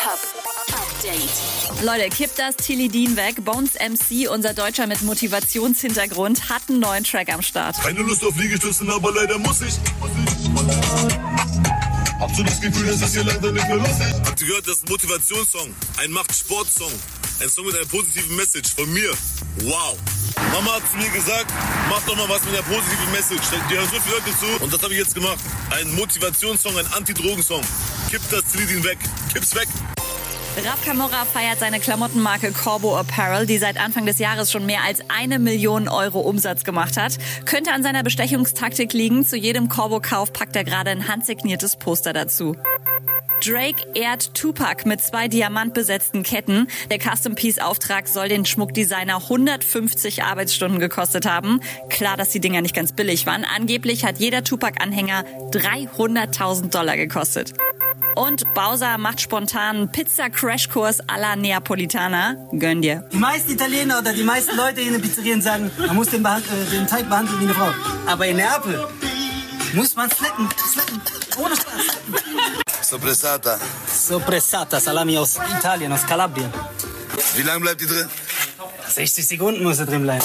Hip-Hop. Update. Leute, kippt das Tilidin weg. Bones MC, unser Deutscher mit Motivationshintergrund, hat einen neuen Track am Start. Keine Lust auf Liegestützen, aber leider muss ich. Hab so das Gefühl, das ist hier leider nicht mehr lustig. Habt ihr gehört, das ist ein Motivationssong, ein Macht-Sport-Song. Ein Song mit einer positiven Message von mir. Wow. Mama hat zu mir gesagt, mach doch mal was mit einer positiven Message. Die hören so viele Leute zu und das habe ich jetzt gemacht. Ein Motivationssong, ein Anti-Drogen-Song. Kipp das Tilidin weg. Kipp's weg. Raf Camorra feiert seine Klamottenmarke Corbo Apparel, die seit Anfang des Jahres schon mehr als eine Million Euro Umsatz gemacht hat. Könnte an seiner Bestechungstaktik liegen. Zu jedem Corbo-Kauf packt er gerade ein handsigniertes Poster dazu. Drake ehrt Tupac mit zwei diamantbesetzten Ketten. Der Custom Piece Auftrag soll den Schmuckdesigner 150 Arbeitsstunden gekostet haben. Klar, dass die Dinger nicht ganz billig waren. Angeblich hat jeder Tupac-Anhänger 300.000 Dollar gekostet. Und Bowser macht spontan Pizza-Crashkurs à la Neapolitana. Gönn dir. Die meisten Italiener oder die meisten Leute in den Pizzerien sagen, man muss den, behand- äh, den Teig behandeln wie eine Frau. Aber in Neapel muss man slacken, slacken, ohne Spaß. Soppressata. Soppressata, Salami aus Italien, aus Kalabrien. Wie lange bleibt die drin? 60 Sekunden muss er drin bleiben.